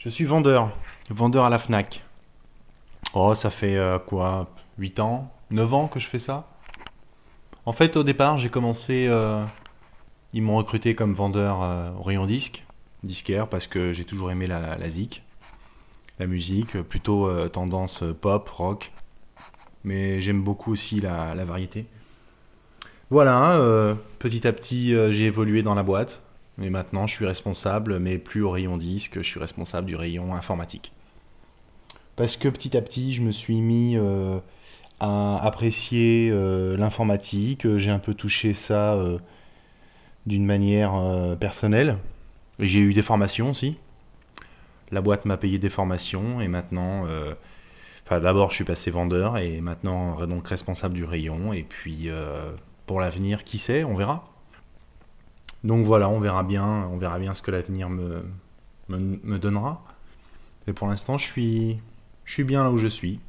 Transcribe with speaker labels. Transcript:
Speaker 1: Je suis vendeur, vendeur à la FNAC. Oh, ça fait euh, quoi 8 ans 9 ans que je fais ça? En fait, au départ, j'ai commencé... euh, ils m'ont recruté comme vendeur euh, au rayon disque, disquaire, parce que j'ai toujours aimé la, la zik, la musique, euh, plutôt euh, tendance euh, pop, rock. Mais j'aime beaucoup aussi la, variété. Voilà, euh, petit à petit, euh, j'ai évolué dans la boîte. Et maintenant, je suis responsable, mais plus au rayon disque, je suis responsable du rayon informatique. Parce que petit à petit, je me suis mis euh, à apprécier euh, l'informatique. J'ai un peu touché ça euh, d'une manière personnelle. J'ai eu des formations aussi. La boîte m'a payé des formations et maintenant, enfin d'abord je suis passé vendeur et maintenant donc responsable du rayon. Et puis pour l'avenir, qui sait, on verra. Donc voilà, on verra bien, on verra bien ce que l'avenir me, donnera. Mais pour l'instant, je suis bien là où je suis.